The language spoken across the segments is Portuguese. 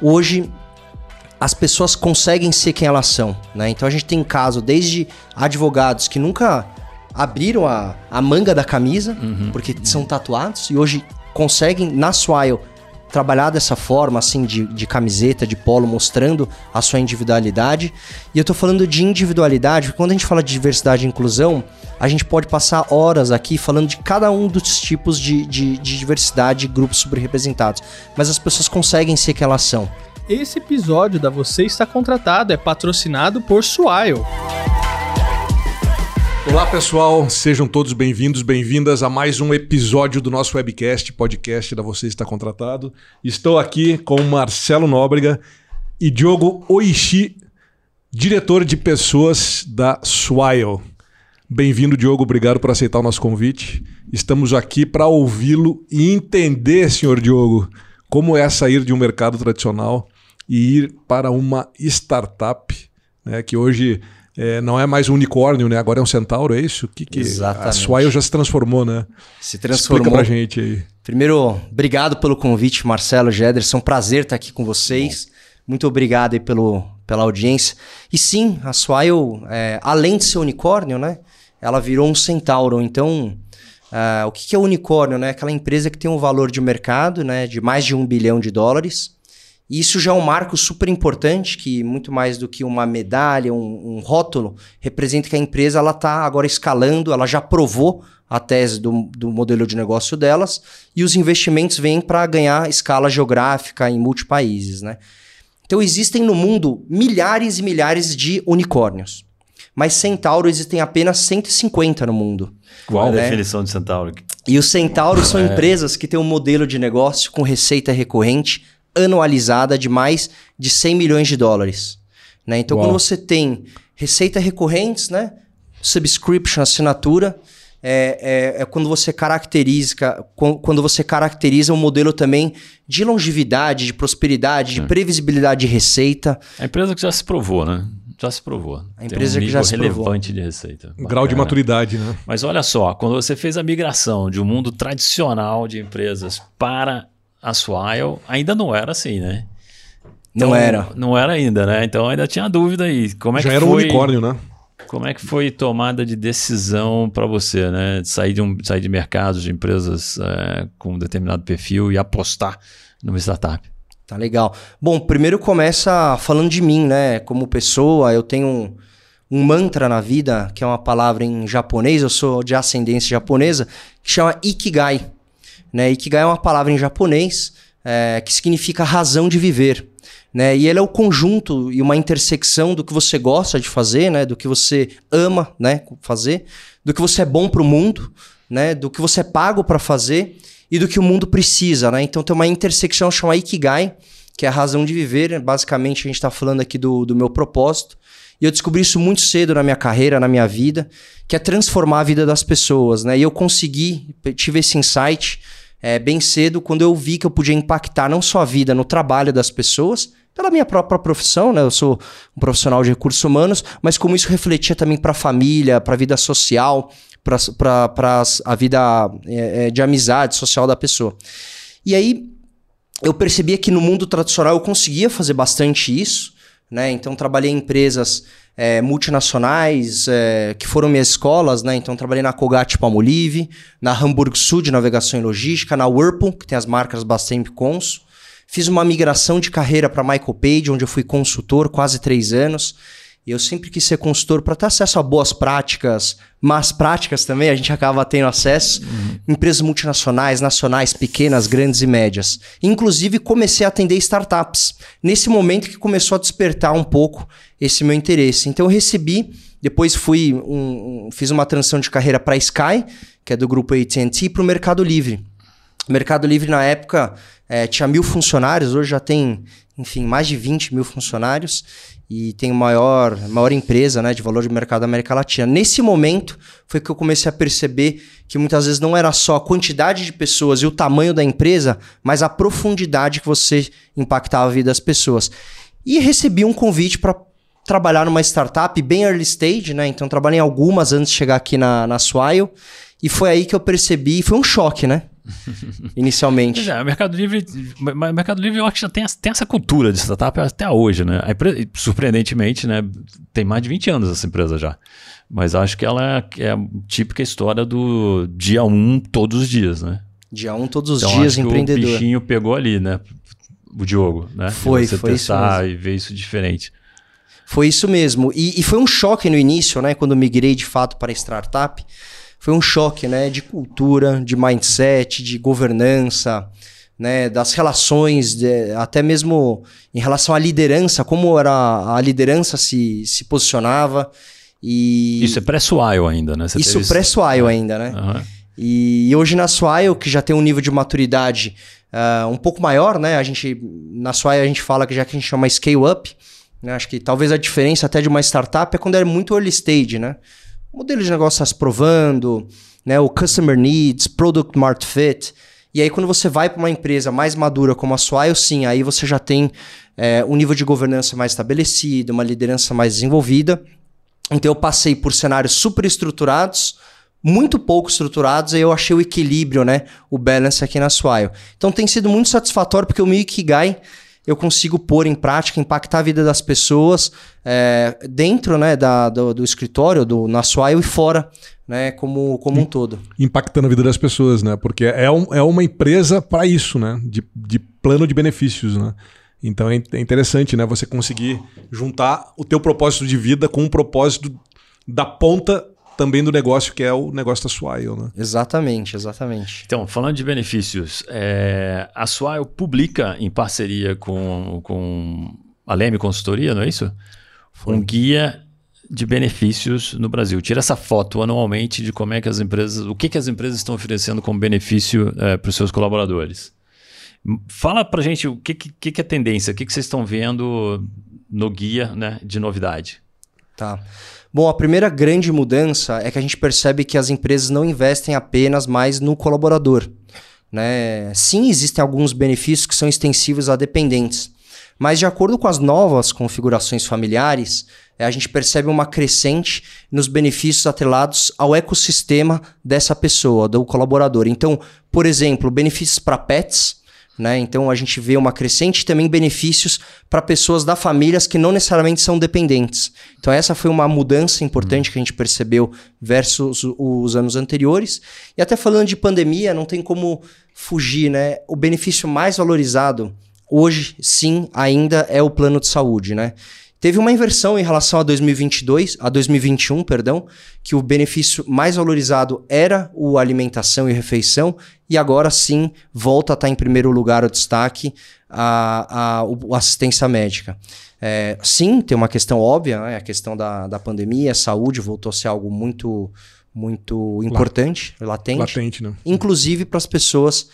hoje as pessoas conseguem ser quem elas são, né? Então a gente tem caso desde advogados que nunca abriram a, a manga da camisa, uhum, porque uhum. são tatuados, e hoje conseguem, na Swile, trabalhar dessa forma, assim, de, de camiseta, de polo, mostrando a sua individualidade. E eu tô falando de individualidade, porque quando a gente fala de diversidade e inclusão, a gente pode passar horas aqui falando de cada um dos tipos de, de, de diversidade e grupos subrepresentados. Mas as pessoas conseguem ser quem elas são. Esse episódio da Você Está Contratado é patrocinado por Swile. Olá pessoal, sejam todos bem-vindos, bem-vindas a mais um episódio do nosso webcast, podcast da Você Está Contratado. Estou aqui com Marcelo Nóbrega e Diogo Oishi, diretor de pessoas da Swile. Bem-vindo, Diogo, obrigado por aceitar o nosso convite. Estamos aqui para ouvi-lo e entender, senhor Diogo, como é sair de um mercado tradicional e ir para uma startup, né, que hoje é, não é mais um unicórnio, né? Agora é um centauro, é isso? Que, que Exatamente. A Swile já se transformou, né? Se transformou. Explica pra gente aí. Primeiro, obrigado pelo convite, Marcelo Gederson. É um prazer estar aqui com vocês. Bom. Muito obrigado aí pelo, pela audiência. E sim, a Swile, é, além de ser unicórnio, né? Ela virou um centauro. Então, uh, o que, que é unicórnio, né? Aquela empresa que tem um valor de mercado, né? De mais de um bilhão de dólares e isso já é um marco super importante, que muito mais do que uma medalha, um, um rótulo, representa que a empresa ela está agora escalando, ela já provou a tese do, do modelo de negócio delas e os investimentos vêm para ganhar escala geográfica em multipaíses. Né? Então existem no mundo milhares e milhares de unicórnios, mas centauro existem apenas 150 no mundo. Qual né? a definição de centauro? E os centauros são é. empresas que têm um modelo de negócio com receita recorrente anualizada de mais de 100 milhões de dólares. Né? Então, Uau. quando você tem receita recorrentes, né? subscription, assinatura, é, é, é, quando você caracteriza quando você caracteriza um modelo também de longevidade, de prosperidade, de previsibilidade de receita. A empresa que já se provou, né? Já se provou. A empresa um que já se relevante provou. de receita. Bacana. Grau de maturidade, né? Mas olha só, quando você fez a migração de um mundo tradicional de empresas para a Swile ainda não era assim, né? Então, não era. Não era ainda, né? Então ainda tinha dúvida aí. Como é Já que era foi, um unicórnio, né? Como é que foi tomada de decisão para você, né? De sair de, um, sair de mercados, de empresas é, com um determinado perfil e apostar numa startup? Tá legal. Bom, primeiro começa falando de mim, né? Como pessoa, eu tenho um, um mantra na vida, que é uma palavra em japonês, eu sou de ascendência japonesa, que chama Ikigai. Né? Ikigai é uma palavra em japonês é, que significa razão de viver. Né? E ele é o conjunto e uma intersecção do que você gosta de fazer, né? do que você ama né? fazer, do que você é bom para o mundo, né? do que você é pago para fazer e do que o mundo precisa. Né? Então tem uma intersecção chamada Ikigai, que é a razão de viver. Basicamente, a gente está falando aqui do, do meu propósito. E eu descobri isso muito cedo na minha carreira, na minha vida, que é transformar a vida das pessoas. Né? E eu consegui, tive esse insight é, bem cedo quando eu vi que eu podia impactar não só a vida no trabalho das pessoas, pela minha própria profissão, né? Eu sou um profissional de recursos humanos, mas como isso refletia também para a família, para a vida social, para a vida é, de amizade social da pessoa. E aí eu percebia que no mundo tradicional eu conseguia fazer bastante isso, né? Então trabalhei em empresas é, multinacionais é, que foram minhas escolas, né? Então trabalhei na Colgate Palmolive, na Hamburg Sul de navegação e logística, na Whirlpool, que tem as marcas Bastemp Consul. Fiz uma migração de carreira para Michael Page, onde eu fui consultor quase três anos. E eu sempre quis ser consultor para ter acesso a boas práticas, más práticas também, a gente acaba tendo acesso. Uhum. Empresas multinacionais, nacionais, pequenas, grandes e médias. Inclusive, comecei a atender startups. Nesse momento que começou a despertar um pouco esse meu interesse. Então, eu recebi, depois fui um, um, fiz uma transição de carreira para Sky, que é do grupo AT&T, para o Mercado Livre. O Mercado Livre, na época, é, tinha mil funcionários, hoje já tem, enfim, mais de 20 mil funcionários e tem maior, maior empresa né, de valor de mercado da América Latina. Nesse momento foi que eu comecei a perceber que muitas vezes não era só a quantidade de pessoas e o tamanho da empresa, mas a profundidade que você impactava a vida das pessoas. E recebi um convite para trabalhar numa startup bem early stage, né? Então trabalhei em algumas antes de chegar aqui na, na Swile. E foi aí que eu percebi, foi um choque, né? inicialmente. É, o Mercado Livre, o Mercado Livre eu acho que já tem, essa- tem essa cultura de startup até hoje, né? Empresa, surpreendentemente, né? Tem mais de 20 anos essa empresa já. Mas acho que ela é, é a típica história do dia 1 todos os dias, né? Dia 1 todos os Então, dias, acho que empreendedor. o bichinho pegou ali, né? O Diogo, né? Foi, você foi isso testar e ver isso diferente. Foi isso mesmo. E, e foi um choque no início, né? Quando eu migrei de fato para startup. Foi um choque, né? De cultura, de mindset, de governança, né? Das relações, de- até mesmo em relação à liderança, como era a liderança se, se posicionava. E Isso é pré-Swile ainda, né? Você isso teve pré-Swile ainda, né? Aham. E hoje na Swile, que já tem um nível de maturidade ah, um pouco maior, né? A gente, na Swile a gente fala que já que a gente chama scale up, né? Acho que talvez a diferença até de uma startup é quando é muito early stage, né? Modelo de negócio está se provando, né? O customer needs, product market fit. E aí quando você vai para uma empresa mais madura como a Swile, sim, aí você já tem eh, um nível de governança mais estabelecido, uma liderança mais desenvolvida. Então eu passei por cenários super estruturados, muito pouco estruturados, e eu achei o equilíbrio, né? O balance aqui na Swile. Então tem sido muito satisfatório, porque o meu Ikigai eu consigo pôr em prática, impactar a vida das pessoas é, dentro né, da, do, do escritório, do, na Swile e fora, né? Como, como um todo. Impactando a vida das pessoas, né? Porque é, um- é uma empresa para isso, né? De, de plano de benefícios, né? Então é é interessante, né? Você conseguir juntar o teu propósito de vida com o propósito da ponta também do negócio, que é o negócio da Swile, né? Exatamente, exatamente. Então, falando de benefícios, é, a Swile publica em parceria com, com a Leme Consultoria, não é isso? Um guia de benefícios no Brasil. Tira essa foto anualmente de como é que as empresas, o que, que as empresas estão oferecendo como benefício para os seus colaboradores. Fala pra gente o que, que, que é tendência, o que, que vocês estão vendo no guia né, de novidade. Tá. Bom, a primeira grande mudança é que a gente percebe que as empresas não investem apenas mais no colaborador. Né? Sim, existem alguns benefícios que são extensivos a dependentes, mas de acordo com as novas configurações familiares, eh, a gente percebe uma crescente nos benefícios atrelados ao ecossistema dessa pessoa, do colaborador. Então, por exemplo, benefícios para pets, né? Então a gente vê uma crescente também benefícios para pessoas da famílias que não necessariamente são dependentes. Então essa foi uma mudança importante que a gente percebeu versus os anos anteriores. E até falando de pandemia, não tem como fugir, né? O benefício mais valorizado hoje, sim, ainda é o plano de saúde, né? Teve uma inversão em relação a 2022, a 2021, perdão, que o benefício mais valorizado era o alimentação e refeição, e agora sim volta a estar em primeiro lugar o destaque a, a, assistência médica. É, sim, tem uma questão óbvia, né? a questão da, da pandemia, a saúde voltou a ser algo muito, muito importante, latente Latente, né? inclusive para as pessoas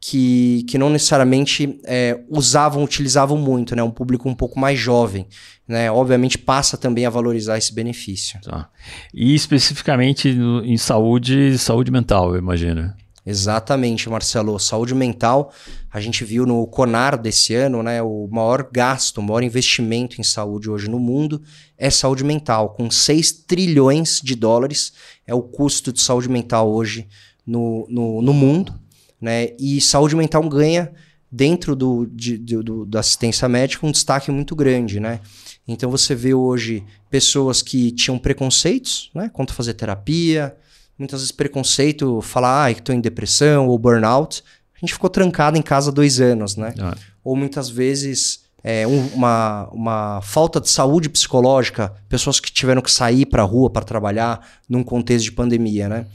que, que não necessariamente é, usavam, utilizavam muito, né? Um público um pouco mais jovem, né? Obviamente passa também a valorizar esse benefício. Tá? E especificamente no- em saúde, saúde mental, eu imagino. Exatamente, Marcelo. Saúde mental, a gente viu no CONAR desse ano, né? O maior gasto, o maior investimento em saúde hoje no mundo é saúde mental, com 6 trilhões de dólares é o custo de saúde mental hoje no, no, no mundo, né? E saúde mental ganha dentro do, de- do- do- da assistência médica um destaque muito grande, né? Então você vê hoje pessoas que tinham preconceitos, né? Quanto fazer terapia, muitas vezes preconceito, falar ah, que estou em depressão ou burnout. A gente ficou trancado em casa dois anos, né? Ah, Ou muitas vezes é, um- uma, uma falta de saúde psicológica, pessoas que tiveram que sair para a rua para trabalhar num contexto de pandemia, né?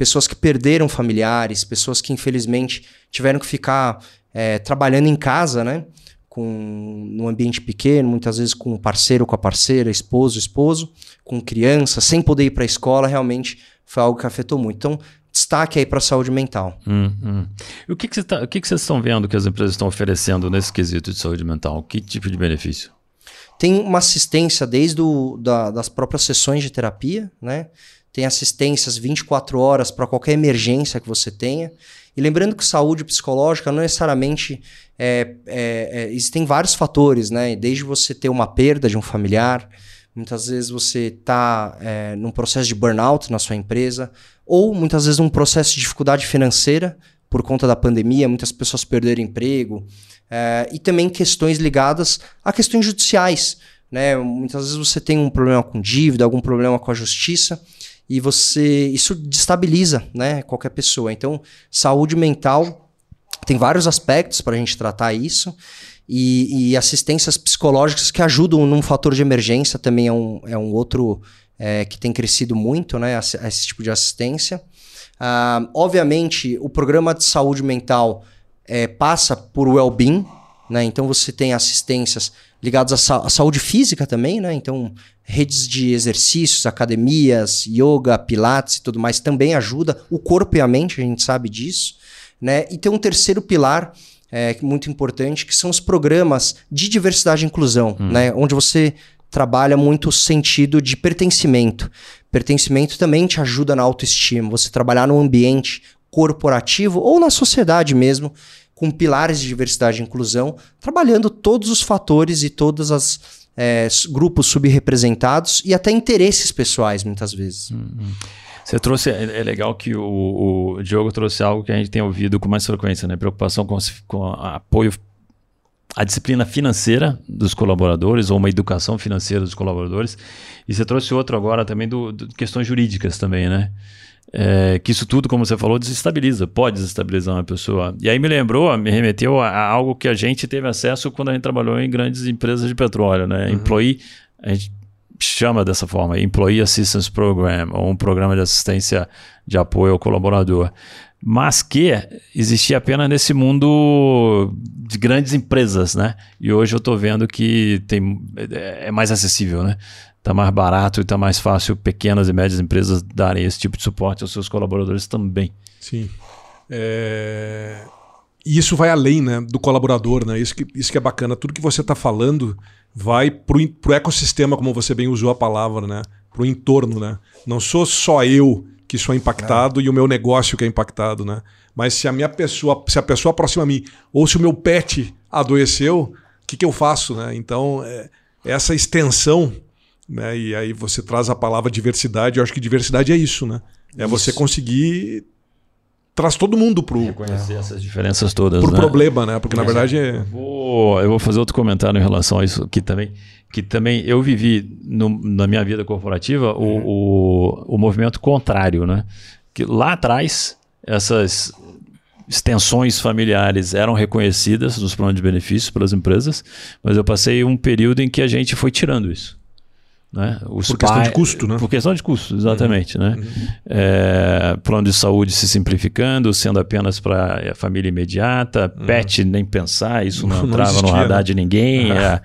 Pessoas que perderam familiares, pessoas que infelizmente tiveram que ficar é, trabalhando em casa, né? Com, num ambiente pequeno, muitas vezes com o parceiro, com a parceira, esposo, esposo, com criança, sem poder ir para a escola, realmente foi algo que afetou muito. Então, destaque aí para a saúde mental. hum, hum. E o que, que, você tá- o que, que vocês estão vendo que as empresas estão oferecendo nesse quesito de saúde mental? Que tipo de benefício? Tem uma assistência desde o, da- das próprias sessões de terapia, né? Tem assistências 24 horas para qualquer emergência que você tenha. E lembrando que saúde psicológica não necessariamente é, é- é- existem vários fatores, né? Desde você ter uma perda de um familiar, muitas vezes você está num processo de burnout na sua empresa, ou muitas vezes um processo de dificuldade financeira por conta da pandemia, muitas pessoas perderam emprego, é, e também questões ligadas a questões judiciais. Né? Muitas vezes você tem um problema com dívida, algum problema com a justiça, e você isso destabiliza né, qualquer pessoa. Então, saúde mental tem vários aspectos para a gente tratar isso. E, e, assistências psicológicas que ajudam num fator de emergência também é um, é um outro é, que tem crescido muito, né? Esse tipo de assistência. Uh, obviamente, o programa de saúde mental é, passa por well-being, né? Então você tem assistências ligadas à, sa à, saúde física também, né? Então, redes de exercícios, academias, yoga, pilates e tudo mais também ajuda o corpo e a mente, a gente sabe disso. Né? E tem um terceiro pilar é, muito importante, que são os programas de diversidade e inclusão, hum. né? onde você trabalha muito o sentido de pertencimento. Pertencimento também te ajuda na autoestima. Você trabalhar num ambiente corporativo ou na sociedade mesmo, com pilares de diversidade e inclusão, trabalhando todos os fatores e todos os é, grupos subrepresentados e até interesses pessoais, muitas vezes. Hum, Você trouxe, é, é legal que o, o, Diogo trouxe algo que a gente tem ouvido com mais frequência, né? Preocupação com, com apoio a disciplina financeira dos colaboradores ou uma educação financeira dos colaboradores. E você trouxe outro agora também do, do questões jurídicas também, né? É, que isso tudo, como você falou, desestabiliza, pode desestabilizar uma pessoa. E aí me lembrou, me remeteu a, a algo que a gente teve acesso quando a gente trabalhou em grandes empresas de petróleo, né? Uhum. Employee, a gente chama dessa forma, Employee Assistance Program, ou um programa de assistência de apoio ao colaborador mas que existia apenas nesse mundo de grandes empresas, né? E hoje eu estou vendo que tem, é, é mais acessível, né? Está mais barato e está mais fácil pequenas e médias empresas darem esse tipo de suporte aos seus colaboradores também. Sim. É... E isso vai além né, do colaborador, né? Isso que, isso que é bacana. Tudo que você está falando vai para o ecossistema, como você bem usou a palavra, né? Para o entorno, né? Não sou só eu que sou impactado é. e o meu negócio que é impactado, né? Mas se a minha pessoa, se a pessoa próxima a mim, ou se o meu pet adoeceu, o que, que eu faço, né? Então, é, essa extensão, né? E aí você traz a palavra diversidade, eu acho que diversidade é isso, né? É isso. você conseguir traz todo mundo pro reconhecer essas diferenças todas, pro né? problema, né? Porque na verdade é eu vou, eu vou fazer outro comentário em relação a isso que também que também eu vivi no, na minha vida corporativa o, o, o movimento contrário, né? Que lá atrás essas extensões familiares eram reconhecidas nos planos de benefícios pelas empresas, mas eu passei um período em que a gente foi tirando isso. Né? Os por questão de custo, né? Por questão de custo, exatamente. Uhum. Né? Uhum. É, plano de saúde se simplificando, sendo apenas para a família imediata, uhum. PET nem pensar, isso não, não entrava existia, no radar né? de ninguém. É.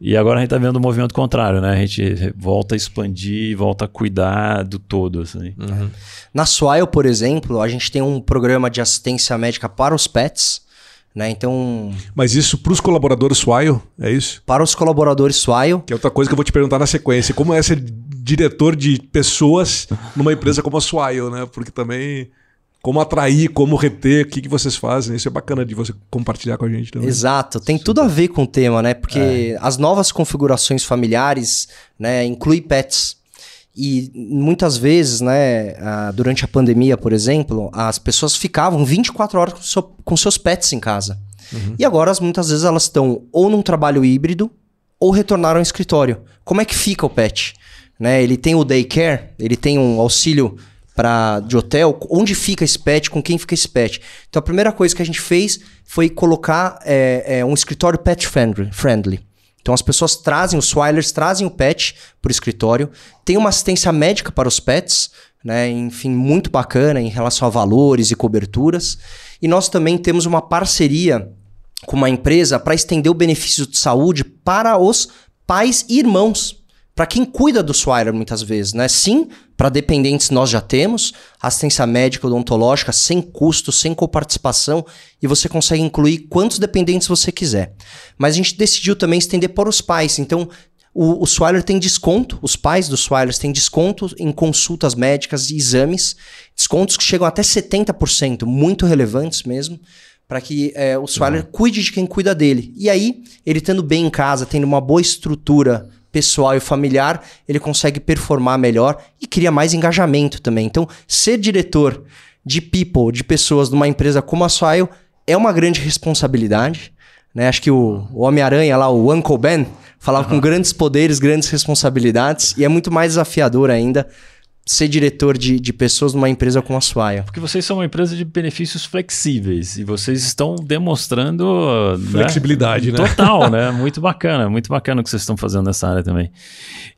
E agora a gente está vendo o movimento contrário, né? A gente volta a expandir, volta a cuidar do todo. Assim. Uhum. Na Swile, por exemplo, a gente tem um programa de assistência médica para os pets né? Então. Mas isso para os colaboradores Swile, é isso? Para os colaboradores Swile. Que é outra coisa que eu vou te perguntar na sequência. Como é ser diretor de pessoas numa empresa como a Swile, né? Porque também. Como atrair, como reter, o que, que vocês fazem. Isso é bacana de você compartilhar com a gente também. Exato, tem tudo a ver com o tema, né? Porque é. as novas configurações familiares né, inclui pets. E muitas vezes, né, durante a pandemia, por exemplo, as pessoas ficavam 24 horas com, seu, com seus pets em casa. Uhum. E agora, muitas vezes, elas estão ou num trabalho híbrido ou retornaram ao escritório. Como é que fica o pet? Né, ele tem o daycare, ele tem um auxílio pra, de hotel. Onde fica esse pet? Com quem fica esse pet? Então, a primeira coisa que a gente fez foi colocar é, é, um escritório pet friendly. friendly. Então as pessoas trazem, os Swilers trazem o pet para o escritório, tem uma assistência médica para os pets, né? Enfim, muito bacana em relação a valores e coberturas. E nós também temos uma parceria com uma empresa para estender o benefício de saúde para os pais e irmãos para quem cuida do Swiler muitas vezes, né? Sim, para dependentes nós já temos assistência médica odontológica sem custo, sem coparticipação e você consegue incluir quantos dependentes você quiser. Mas a gente decidiu também estender para os pais. Então, o, o Swiler tem desconto, os pais dos Swilers têm desconto em consultas médicas e exames, descontos que chegam até 70%, muito relevantes mesmo para que é, o Swiler uhum. cuide de quem cuida dele. E aí, ele estando bem em casa, tendo uma boa estrutura pessoal e familiar, ele consegue performar melhor e cria mais engajamento também. Então, ser diretor de people, de pessoas numa empresa como a Swile é uma grande responsabilidade. Né? Acho que o, o Homem-Aranha lá, o Uncle Ben, falava com grandes poderes, grandes responsabilidades, e é muito mais desafiador ainda ser diretor de, de pessoas numa empresa como a Swile. Porque vocês são uma empresa de benefícios flexíveis e vocês estão demonstrando né, Flexibilidade, né? Total, né? Muito bacana, muito bacana o que vocês estão fazendo nessa área também.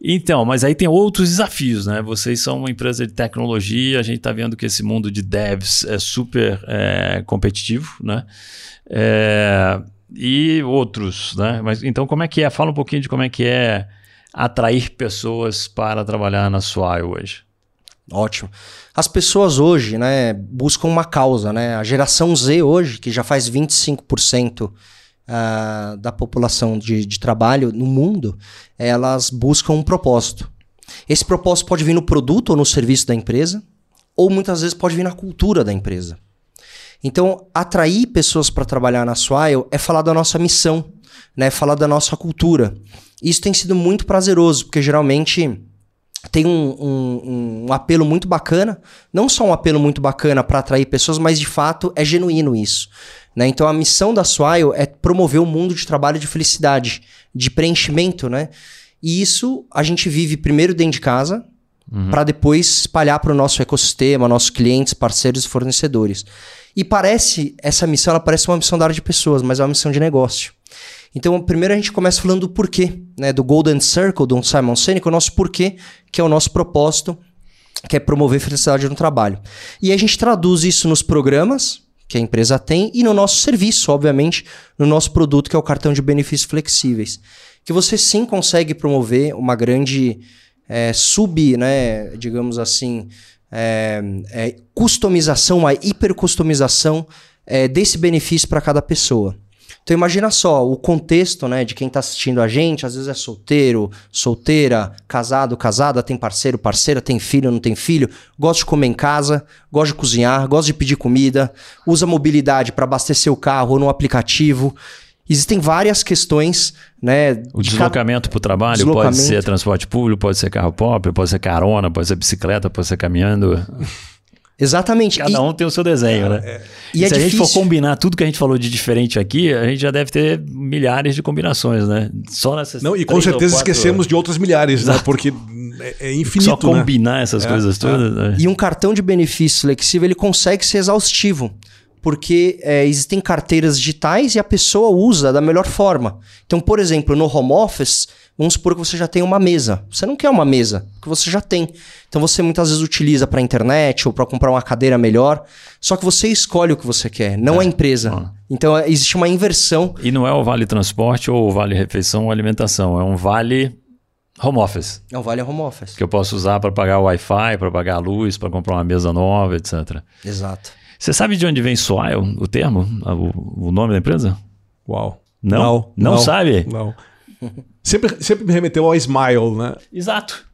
Então, mas aí tem outros desafios, né? Vocês são uma empresa de tecnologia, a gente está vendo que esse mundo de devs é super é, competitivo, né? É, e outros, né? Mas então como é que é? Fala um pouquinho de como é que é atrair pessoas para trabalhar na Swile hoje. Ótimo. As pessoas hoje, né, buscam uma causa, né? A geração Z hoje, que já faz 25% uh, da população de, de trabalho no mundo, elas buscam um propósito. Esse propósito pode vir no produto ou no serviço da empresa, ou muitas vezes pode vir na cultura da empresa. Então, atrair pessoas para trabalhar na Swile é falar da nossa missão, né? Falar da nossa cultura. Isso tem sido muito prazeroso, porque geralmente tem um, um, um, apelo muito bacana, não só um apelo muito bacana para atrair pessoas, mas de fato é genuíno isso. Né? Então a missão da Swile é promover um mundo de trabalho de felicidade, de preenchimento, né? E isso a gente vive primeiro dentro de casa, uhum. para depois espalhar para o nosso ecossistema, nossos clientes, parceiros e fornecedores. E parece, essa missão, ela parece uma missão da área de pessoas, mas é uma missão de negócio. Então, primeiro a gente começa falando do porquê, né? Do Golden Circle, do Simon Sinek, o nosso porquê, que é o nosso propósito, que é promover felicidade no trabalho. E a gente traduz isso nos programas que a empresa tem e no nosso serviço, obviamente, no nosso produto, que é o cartão de benefícios flexíveis. Que você sim consegue promover uma grande é, sub, né, digamos assim, é, é, customização, uma hipercustomização é, desse benefício para cada pessoa. Então imagina só o contexto, né, de quem está assistindo a gente, às vezes é solteiro, solteira, casado, casada, tem parceiro, parceira, tem filho, não tem filho, gosta de comer em casa, gosta de cozinhar, gosta de pedir comida, usa mobilidade para abastecer o carro ou no aplicativo. Existem várias questões, né? O de deslocamento cada... para o trabalho pode ser transporte público, pode ser carro pop, pode ser carona, pode ser bicicleta, pode ser caminhando. Exatamente. Cada um tem o seu desenho, né? É. E, e é se difícil. a gente for combinar tudo que a gente falou de diferente aqui, a gente já deve ter milhares de combinações, né? Só nessas. Não, e com certeza esquecemos de outras milhares, né? Exato. né? Porque é, é infinito. Só combinar né? essas é, coisas todas. Né? E um cartão de benefício flexível ele consegue ser exaustivo porque é, existem carteiras digitais e a pessoa usa da melhor forma. Então, por exemplo, no home office, vamos supor que você já tem uma mesa. Você não quer uma mesa, porque você já tem. Então, você muitas vezes utiliza para internet ou para comprar uma cadeira melhor. Só que você escolhe o que você quer, não é. a empresa. Ah. Então, existe uma inversão. E não é o vale transporte ou o vale refeição ou alimentação, é um vale home office. É um vale home office. Que eu posso usar para pagar o Wi-Fi, para pagar a luz, para comprar uma mesa nova, etc. Exato. Você sabe de onde vem Swile, o termo, o, o nome da empresa? Uau. Não? Não, não, não sabe? Não. Sempre, sempre me remeteu ao Smile, né? Exato.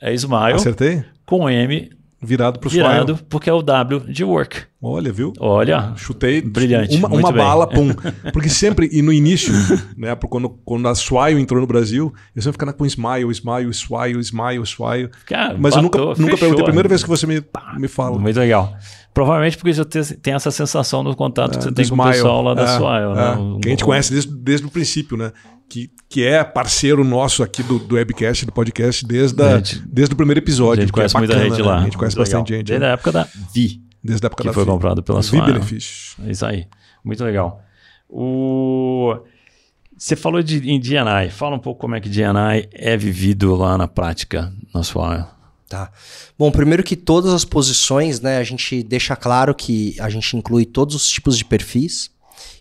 É Smile. Acertei? Com M Virado para o Virado, Swile. porque é o W de work. Olha, viu? Olha. Chutei. Brilhante. Uma, uma bala, pum. Porque sempre, e no início, né? Quando, quando a Swile entrou no Brasil, eu sempre ficava com Smile, Smile, Swile, Smile, Swile. Cara, Mas batou, eu nunca, nunca perguntei. A primeira vez que você me, me fala. Muito legal. Provavelmente porque você tem essa sensação no contato é, que você tem com o pessoal lá da é, Swile. Né? É, que a gente conhece desde, desde o princípio, né? Que, que é parceiro nosso aqui do, do webcast, do podcast, desde, a, gente, desde o primeiro episódio. A gente conhece é bacana, muita gente lá. Né? A gente conhece Muito bastante legal. gente. Desde né? a época da Vi. Desde a época que da foi Vi. comprado pela Vi Swile. benefícios. É isso aí. Muito legal. O... Você falou de, em DNI. Fala um pouco como é que DNI é vivido lá na prática na Swile. Tá. Bom, primeiro que todas as posições, né, a gente deixa claro que a gente inclui todos os tipos de perfis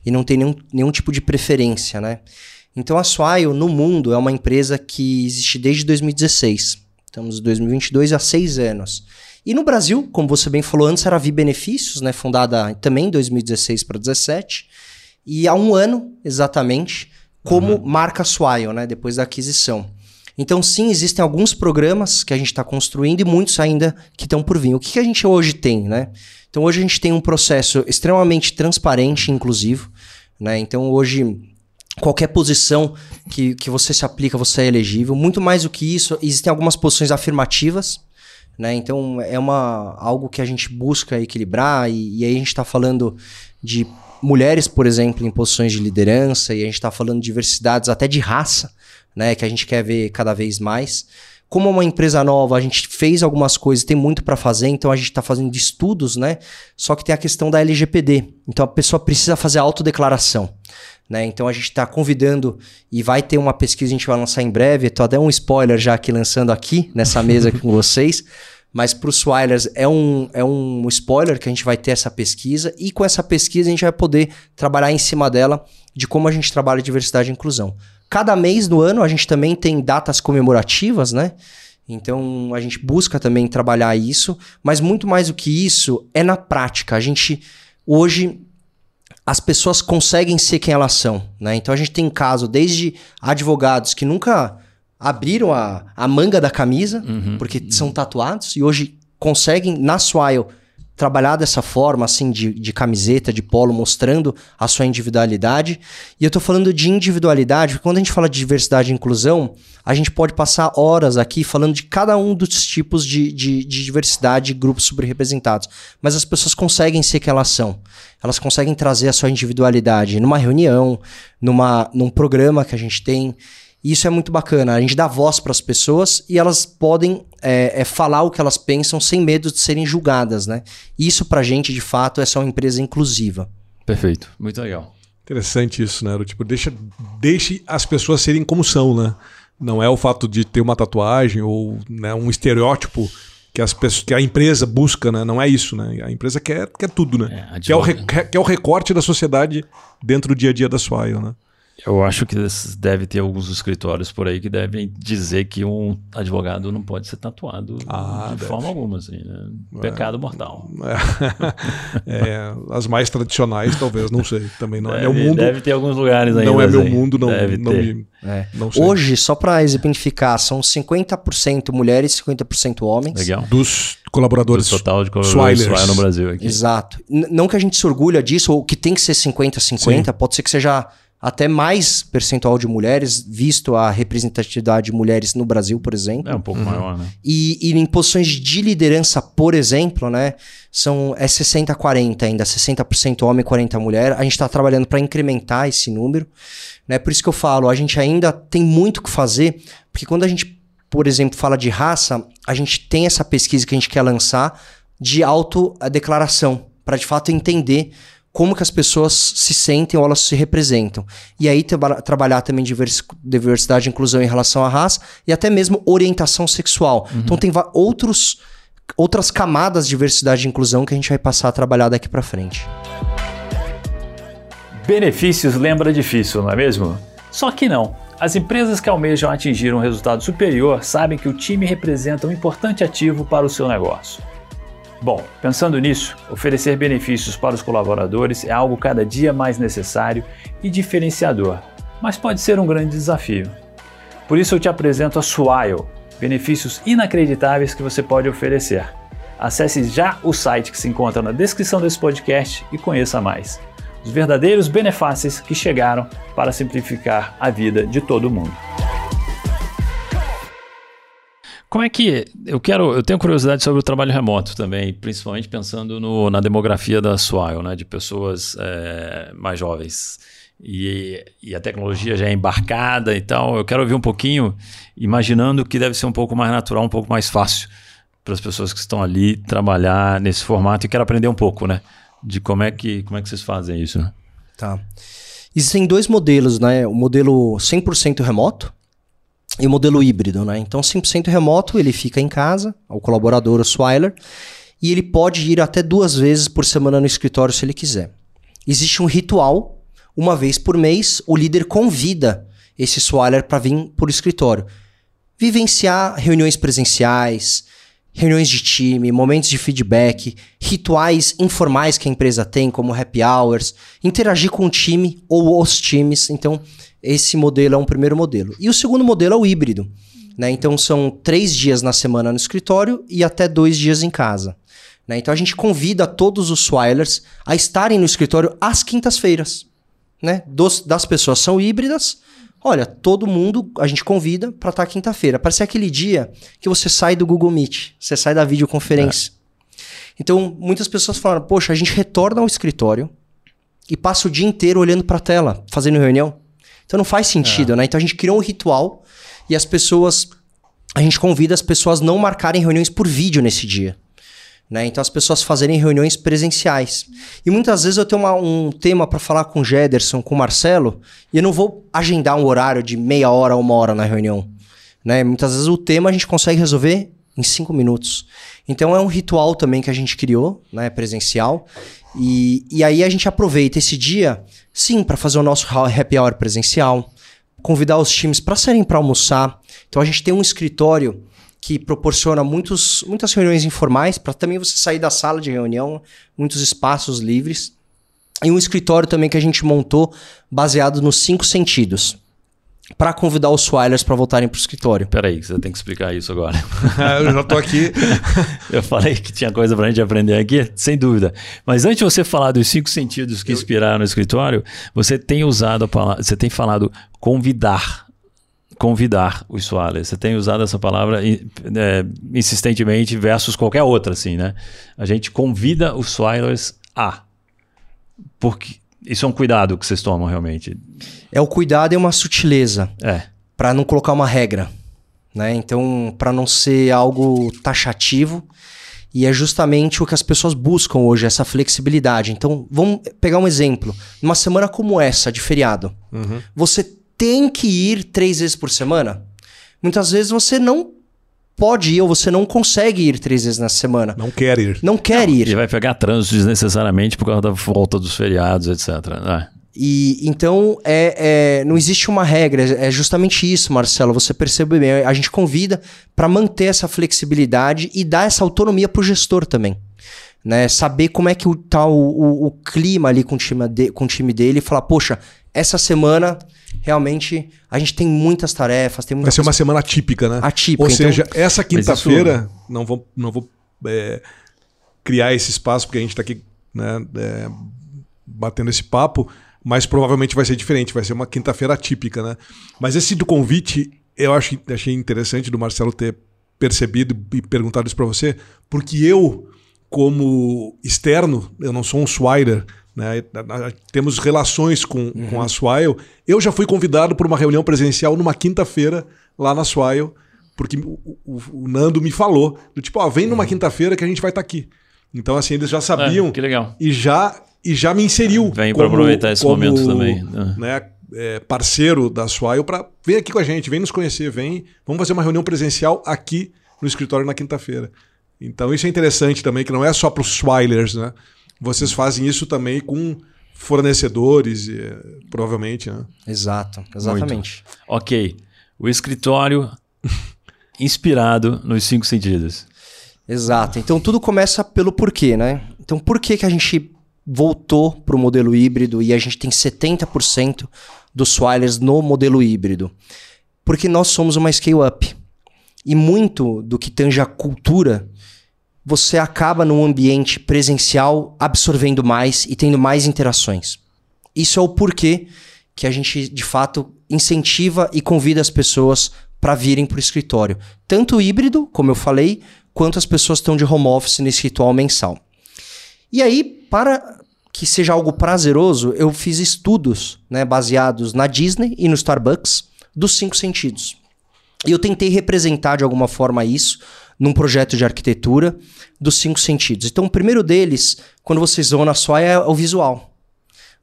e não tem nenhum, nenhum tipo de preferência, né? Então a Swile no mundo é uma empresa que existe desde 2016. Estamos em 2022 há seis anos. E no Brasil, como você bem falou antes, era a Vi Benefícios, né, fundada também em 2016 para 2017. E há um ano, exatamente, como uhum. marca Swile, né, depois da aquisição. Então, sim, existem alguns programas que a gente está construindo e muitos ainda que estão por vir. O que, que a gente hoje tem, né? Então, hoje a gente tem um processo extremamente transparente e inclusivo. Né? Então, hoje, qualquer posição que, que você se aplica, você é elegível. Muito mais do que isso, existem algumas posições afirmativas. Né? Então é uma, algo que a gente busca equilibrar, e, e aí a gente está falando de mulheres, por exemplo, em posições de liderança, e a gente está falando de diversidades até de raça, né? Que a gente quer ver cada vez mais. Como é uma empresa nova, a gente fez algumas coisas, tem muito para fazer, então a gente está fazendo estudos, né? Só que tem a questão da LGPD. Então a pessoa precisa fazer a autodeclaração. Né? Então a gente está convidando e vai ter uma pesquisa que a gente vai lançar em breve. Estou até um spoiler já aqui lançando aqui nessa mesa aqui com vocês. Mas para os Swilers é um, é um spoiler que a gente vai ter essa pesquisa e com essa pesquisa a gente vai poder trabalhar em cima dela de como a gente trabalha diversidade e inclusão. Cada mês do ano a gente também tem datas comemorativas, né? Então a gente busca também trabalhar isso, mas muito mais do que isso é na prática. A gente hoje as pessoas conseguem ser quem elas são, né? Então a gente tem caso desde advogados que nunca abriram a, a manga da camisa, uhum, porque uhum. são tatuados, e hoje conseguem, na Swile, trabalhar dessa forma, assim, de, de camiseta, de polo, mostrando a sua individualidade. E eu tô falando de individualidade, porque quando a gente fala de diversidade e inclusão, a gente pode passar horas aqui falando de cada um dos tipos de, de, de diversidade e grupos subrepresentados. Mas as pessoas conseguem ser que elas são. Elas conseguem trazer a sua individualidade numa reunião, numa, num programa que a gente tem. E isso é muito bacana. A gente dá voz para as pessoas e elas podem é, é, falar o que elas pensam sem medo de serem julgadas, né? Isso para a gente, de fato, é só uma empresa inclusiva. Perfeito. Muito legal. Interessante isso, né? Tipo, deixa, deixe as pessoas serem como são, né? Não é o fato de ter uma tatuagem ou né, um estereótipo que, as pessoas, que a empresa busca, né? Não é isso, né? A empresa quer, quer tudo, né? É, quer, o, quer, quer o recorte da sociedade dentro do dia a dia da Swile, né? Eu acho que deve ter alguns escritórios por aí que devem dizer que um advogado não pode ser tatuado ah, de deve. forma alguma, assim, né? É. Pecado mortal. É. é. as mais tradicionais, talvez, não sei. Também não deve, é meu mundo. Deve ter alguns lugares ainda. Não é meu aí. mundo, não, deve não ter. me. É. Não Hoje, só para exemplificar, são 50% mulheres e 50% homens. Legal. Dos colaboradores. Do total de colaboradores no Brasil aqui. Exato. N não que a gente se orgulha disso, ou que tem que ser 50-50, pode ser que seja até mais percentual de mulheres, visto a representatividade de mulheres no Brasil, por exemplo. É um pouco uhum. maior, né? E, e, em posições de liderança, por exemplo, né? São, é 60-40 ainda, 60% homem, 40% mulher. A gente está trabalhando para incrementar esse número. Né? Por isso que eu falo, a gente ainda tem muito o que fazer, porque quando a gente, por exemplo, fala de raça, a gente tem essa pesquisa que a gente quer lançar de autodeclaração, para de fato entender como que as pessoas se sentem ou elas se representam. E aí tra trabalhar também diversidade e inclusão em relação à raça e até mesmo orientação sexual. Uhum. Então tem outros, outras camadas de diversidade e inclusão que a gente vai passar a trabalhar daqui para frente. Benefícios lembra difícil, não é mesmo? Só que não. As empresas que almejam atingir um resultado superior sabem que o time representa um importante ativo para o seu negócio. Bom, pensando nisso, oferecer benefícios para os colaboradores é algo cada dia mais necessário e diferenciador, mas pode ser um grande desafio. Por isso eu te apresento a Swile, benefícios inacreditáveis que você pode oferecer. Acesse já o site que se encontra na descrição desse podcast e conheça mais. Os verdadeiros benefícios que chegaram para simplificar a vida de todo mundo. Como é que eu quero? Eu tenho curiosidade sobre o trabalho remoto também, principalmente pensando no, na demografia da Swile, né, de pessoas é, mais jovens. E, e, a tecnologia já é embarcada, então eu quero ouvir um pouquinho, imaginando que deve ser um pouco mais natural, um pouco mais fácil para as pessoas que estão ali trabalhar nesse formato. E quero aprender um pouco, né, de como é que como é que vocês fazem isso. Né? Tá. Existem dois modelos, né? O modelo 100% remoto, e o modelo híbrido, né? Então, 100% remoto, ele fica em casa, o colaborador, o Swiler, e ele pode ir até duas vezes por semana no escritório se ele quiser. Existe um ritual, uma vez por mês, o líder convida esse Swiler para vir por escritório. Vivenciar reuniões presenciais, reuniões de time, momentos de feedback, rituais informais que a empresa tem, como happy hours, interagir com o time ou os times. Então, esse modelo é um primeiro modelo. E o segundo modelo é o híbrido. Né? Então são três dias na semana no escritório e até dois dias em casa. Né? Então a gente convida todos os Swilers a estarem no escritório às quintas-feiras. Né? das pessoas são híbridas, Olha, todo mundo a gente convida para estar quinta-feira. Parece aquele dia que você sai do Google Meet, você sai da videoconferência. Então, muitas pessoas falaram: Poxa, a gente retorna ao escritório e passa o dia inteiro olhando para a tela, fazendo reunião. Então não faz sentido, né? Então a gente criou um ritual e as pessoas. A gente convida as pessoas a não marcarem reuniões por vídeo nesse dia. Né? Então as pessoas fazerem reuniões presenciais. E muitas vezes eu tenho uma- um tema para falar com o Gederson, com o Marcelo, e eu não vou agendar um horário de meia hora, uma hora na reunião. Né? Muitas vezes o tema a gente consegue resolver em cinco minutos. Então é um ritual também que a gente criou, né, presencial. E, e aí a gente aproveita esse dia, sim, para fazer o nosso ha- happy hour presencial, convidar os times para saírem para almoçar. Então a gente tem um escritório que proporciona muitos, muitas reuniões informais para também você sair da sala de reunião, muitos espaços livres. E um escritório também que a gente montou baseado nos cinco sentidos. Para convidar os Swilers para voltarem para o escritório. Peraí, você tem que explicar isso agora. eu já tô aqui. Eu falei que tinha coisa pra gente aprender aqui, sem dúvida. Mas antes de você falar dos cinco sentidos que inspiraram no escritório, você tem usado a palavra, você tem falado convidar. Convidar os Swalers. Você tem usado essa palavra é, insistentemente versus qualquer outra, assim, né? A gente convida os Swilers a. Porque isso é um cuidado que vocês tomam realmente. É o cuidado e uma sutileza. É. para não colocar uma regra, né? Então, para não ser algo taxativo, e é justamente o que as pessoas buscam hoje, essa flexibilidade. Então, vamos pegar um exemplo. Numa semana como essa, de feriado, você tem que ir três vezes por semana? Muitas vezes você não pode ir ou você não consegue ir três vezes na semana. Não quer ir. Não quer ir. E vai pegar trânsito desnecessariamente por causa da volta dos feriados, etc. né? E então é, é- não existe uma regra, é justamente isso, Marcelo. Você percebe bem. A gente convida para manter essa flexibilidade e dar essa autonomia para o gestor também. Né? Saber como é que o- tá o, o- o clima ali com o, time de- com o time dele e falar, poxa, essa semana realmente a gente tem muitas tarefas, tem muita Vai ser uma semana típica, né? atípica. Ou então- seja, essa isso- quinta-feira, não vou, não vou é, criar esse espaço, porque a gente está aqui né, é, batendo esse papo, mas provavelmente vai ser diferente, vai ser uma quinta-feira atípica, né? Mas esse do convite, eu acho, achei interessante do Marcelo ter percebido e perguntado isso para você, porque eu, como externo, eu não sou um Swider, né? Temos relações com, com a Swile. Eu já fui convidado para uma reunião presencial numa quinta-feira lá na Swile, porque o, o- o Nando me falou, do tipo, ó, vem numa quinta-feira que a gente vai estar aqui. Então, assim, eles já sabiam É, que legal. e já e já me inseriu. Vem pra aproveitar esse momento também, né? Né, é, parceiro da Swile para vem aqui com a gente, vem nos conhecer, vem, vamos fazer uma reunião presencial aqui no escritório na quinta-feira. Então isso é interessante também, que não é só para os Swilers, né? Vocês fazem isso também com fornecedores, provavelmente, né? Exato, exatamente. Ok. O escritório inspirado nos cinco sentidos. Exato. Então tudo começa pelo porquê, né? Então por que, que a gente voltou para o modelo híbrido e a gente tem 70% dos Swilers no modelo híbrido? Porque nós somos uma scale-up. E muito do que tange a cultura, você acaba num ambiente presencial absorvendo mais e tendo mais interações. Isso é o porquê que a gente, de fato, incentiva e convida as pessoas para virem para o escritório. Tanto híbrido, como eu falei, quanto as pessoas estão de home office nesse ritual mensal. E aí, para que seja algo prazeroso, eu fiz estudos né, baseados na Disney e no Starbucks dos cinco sentidos. E eu tentei representar de alguma forma isso num projeto de arquitetura dos cinco sentidos. Então, o primeiro deles, quando vocês vão na sua, é o visual.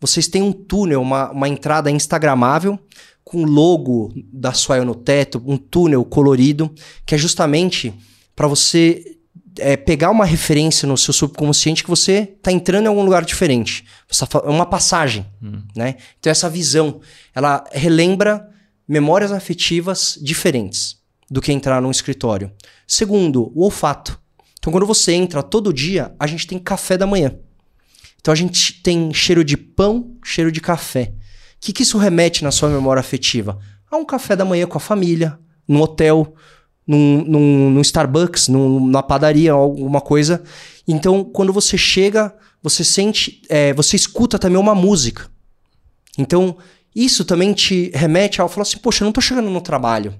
Vocês têm um túnel, uma, uma entrada instagramável com o logo da Swile no teto, um túnel colorido, que é justamente para você é, pegar uma referência no seu subconsciente que você está entrando em algum lugar diferente. Tá É uma passagem, né? Então essa visão, ela relembra memórias afetivas diferentes do que entrar num escritório. Segundo, o olfato. Então quando você entra todo dia, a gente tem café da manhã. Então a gente tem cheiro de pão, cheiro de café. O que, que isso remete na sua memória afetiva? A um café da manhã com a família, num hotel, num, num, num Starbucks, num, numa padaria, alguma coisa. Então, quando você chega, você sente, é, você escuta também uma música. Então, isso também te remete ao falar assim, poxa, eu não tô chegando no trabalho.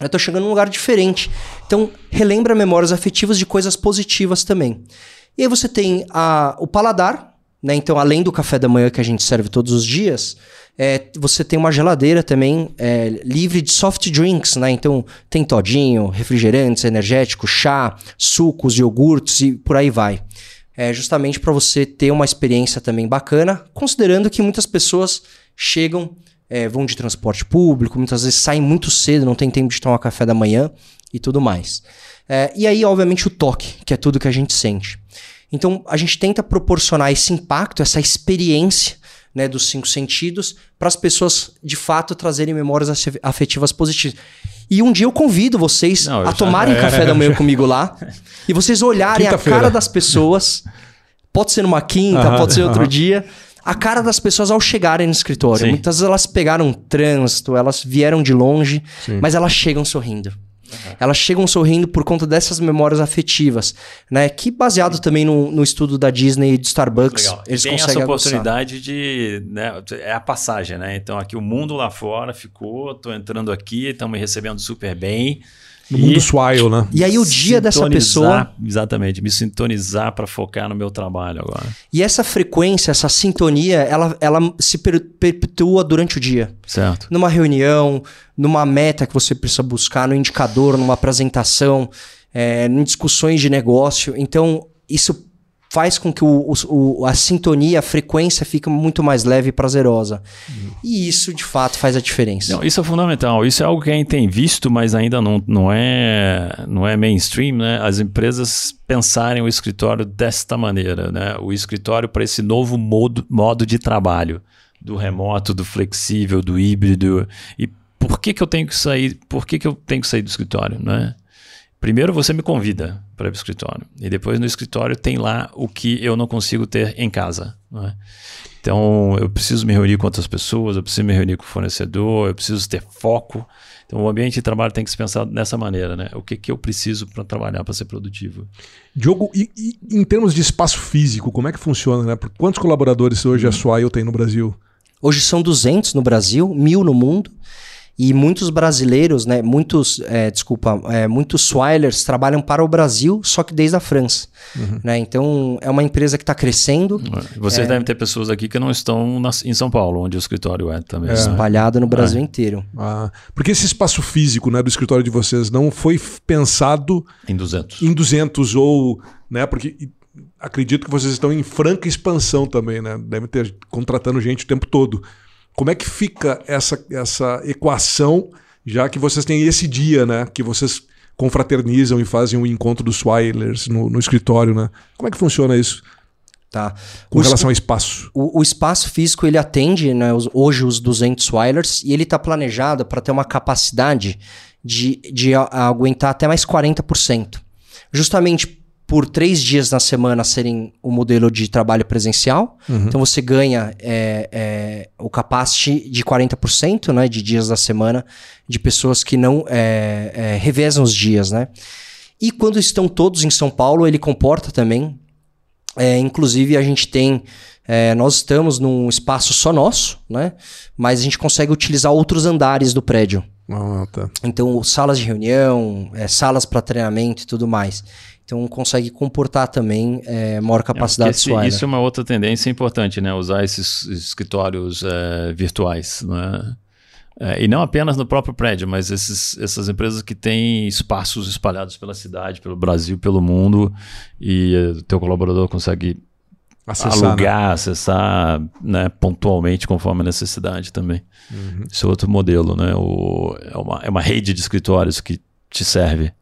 Eu tô chegando num lugar diferente. Então, relembra memórias afetivas de coisas positivas também. E aí você tem a, o paladar, né? Então, além do café da manhã que a gente serve todos os dias, é, você tem uma geladeira também é, livre de soft drinks, né? Então, tem todinho, refrigerantes, energéticos, chá, sucos, iogurtes e por aí vai. É justamente para você ter uma experiência também bacana, considerando que muitas pessoas chegam, é, vão de transporte público, muitas vezes saem muito cedo, não tem tempo de tomar café da manhã e tudo mais. É, e aí, obviamente, o toque, que é tudo que a gente sente. Então, a gente tenta proporcionar esse impacto, essa experiência né, dos cinco sentidos, para as pessoas de fato trazerem memórias afetivas positivas. E um dia eu convido vocês Não, a tomarem já... café da manhã comigo lá e vocês olharem a cara das pessoas. Pode ser numa quinta, pode ser outro dia a cara das pessoas ao chegarem no escritório. Sim. Muitas vezes elas pegaram trânsito, elas vieram de longe, mas elas chegam sorrindo. Uhum. Elas chegam sorrindo por conta dessas memórias afetivas, né? Que baseado também no, no estudo da Disney e de Starbucks, Legal. eles tem conseguem essa oportunidade aguçar. de, né, é a passagem, né? Então aqui o mundo lá fora ficou, tô entrando aqui, estão me recebendo super bem. No mundo swile, né? E aí o dia dessa pessoa. Exatamente, me sintonizar para focar no meu trabalho agora. E essa frequência, essa sintonia, ela, ela se perpetua durante o dia. Certo. Numa reunião, numa meta que você precisa buscar, no indicador, numa apresentação, é, em discussões de negócio. Então, isso faz com que o, o, a sintonia, a frequência fique muito mais leve e prazerosa. Uhum. E isso, de fato, faz a diferença. Não, isso é fundamental. Isso é algo que a gente tem visto, mas ainda não, não, é, não é mainstream, né? As empresas pensarem o escritório desta maneira, né? O escritório para esse novo modo, modo de trabalho, do remoto, do flexível, do híbrido. E por que, que eu tenho que sair? Por que, que eu tenho que sair do escritório, né? Primeiro você me convida para ir para o escritório. E depois no escritório tem lá o que eu não consigo ter em casa. É? Então eu preciso me reunir com outras pessoas, eu preciso me reunir com o fornecedor, eu preciso ter foco. Então o ambiente de trabalho tem que se pensar dessa maneira, né? O que, que eu preciso para trabalhar, para ser produtivo. Diogo, e, e, em termos de espaço físico, como é que funciona, né? Por quantos colaboradores hoje a hum. Swile tem no Brasil? Hoje são 200 no Brasil, mil no mundo. E muitos brasileiros, né, muitos, é, desculpa, é, muitos Swilers trabalham para o Brasil, só que desde a França. Uhum. Né? Então, é uma empresa que está crescendo. Vocês é, devem ter pessoas aqui que não estão na, em São Paulo, onde o escritório é também. É. Espalhado no Brasil é. inteiro. Ah, porque esse espaço físico né, do escritório de vocês não foi pensado... Em 200. Em 200 ou... Né, porque acredito que vocês estão em franca expansão também, né? Devem ter contratando gente o tempo todo. Como é que fica essa, essa equação, já que vocês têm esse dia, né? Que vocês confraternizam e fazem o um encontro dos Swilers no, no, escritório, né? Como é que funciona isso? Tá. Com o relação ao espaço. O, o, espaço físico ele atende né, os, hoje os 200 Swilers e ele está planejado para ter uma capacidade de, de a, a aguentar até mais 40%. Justamente por três dias na semana serem o modelo de trabalho presencial. Uhum. Então você ganha é, é, o capacity de 40% né, de dias da semana de pessoas que não é, é, revezam os dias. Né? E quando estão todos em São Paulo, ele comporta também. É, inclusive, a gente tem. É, nós estamos num espaço só nosso, né? Mas a gente consegue utilizar outros andares do prédio. Ah, tá. Então, salas de reunião, salas para treinamento e tudo mais. Então consegue comportar também é, maior capacidade é, esse, Isso é uma outra tendência importante, né? Usar esses escritórios é, virtuais, né? É, e não apenas no próprio prédio, mas esses, essas empresas que têm espaços espalhados pela cidade, pelo Brasil, pelo mundo, e o uh, teu colaborador consegue acessar, né? alugar, né? acessar né, pontualmente conforme a necessidade também. Uhum. Isso é outro modelo, né? O, é, uma, é uma rede de escritórios que te serve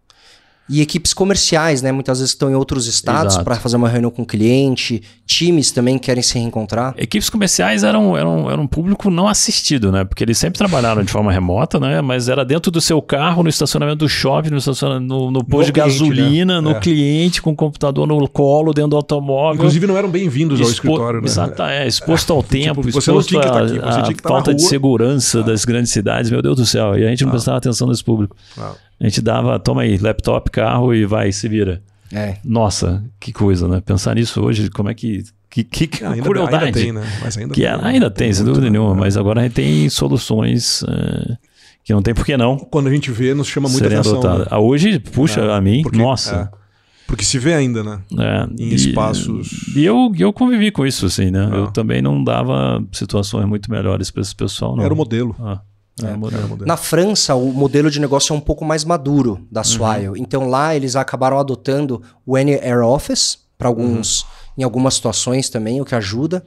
e equipes comerciais, né? Muitas vezes estão em outros estados para fazer uma reunião com o cliente, times também querem se reencontrar. Equipes comerciais eram, eram, eram um público não assistido, né? Porque eles sempre trabalharam de forma remota, né? Mas era dentro do seu carro, no estacionamento do shopping, no, estacionamento, no, no posto no de cliente, gasolina, né? no é. cliente, com o computador no colo, dentro do automóvel. Inclusive não eram bem-vindos ao escritório, né? Exato, é, exposto ao tipo, tempo, tipo, exposto à falta de segurança ah. das grandes cidades, meu Deus do céu. E a gente não ah. prestava atenção nesse público. Ah. A gente dava, toma aí, laptop, carro e vai, se vira. É. Nossa, que coisa, né? Pensar nisso hoje, como é que Que, que, que Ainda, crueldade. ainda tem, né? Mas ainda Que tem, era- ainda tem, sem muito, dúvida né? nenhuma, mas agora a gente tem soluções eh, que não tem por que não Quando a gente vê, nos chama muita atenção. adotadas. né? Ah, Hoje, puxa, É, a mim, porque- nossa. é. Porque se vê ainda, né? É, Em e- espaços- E eu, eu convivi com isso, assim, né? Ah. Eu também não dava situações muito melhores para esse pessoal, não. Era o modelo. Ah, É, era o modelo. Na França, o modelo de negócio é um pouco mais maduro da Swile. Então lá eles acabaram adotando o N-Air Office para alguns, em algumas situações também, o que ajuda.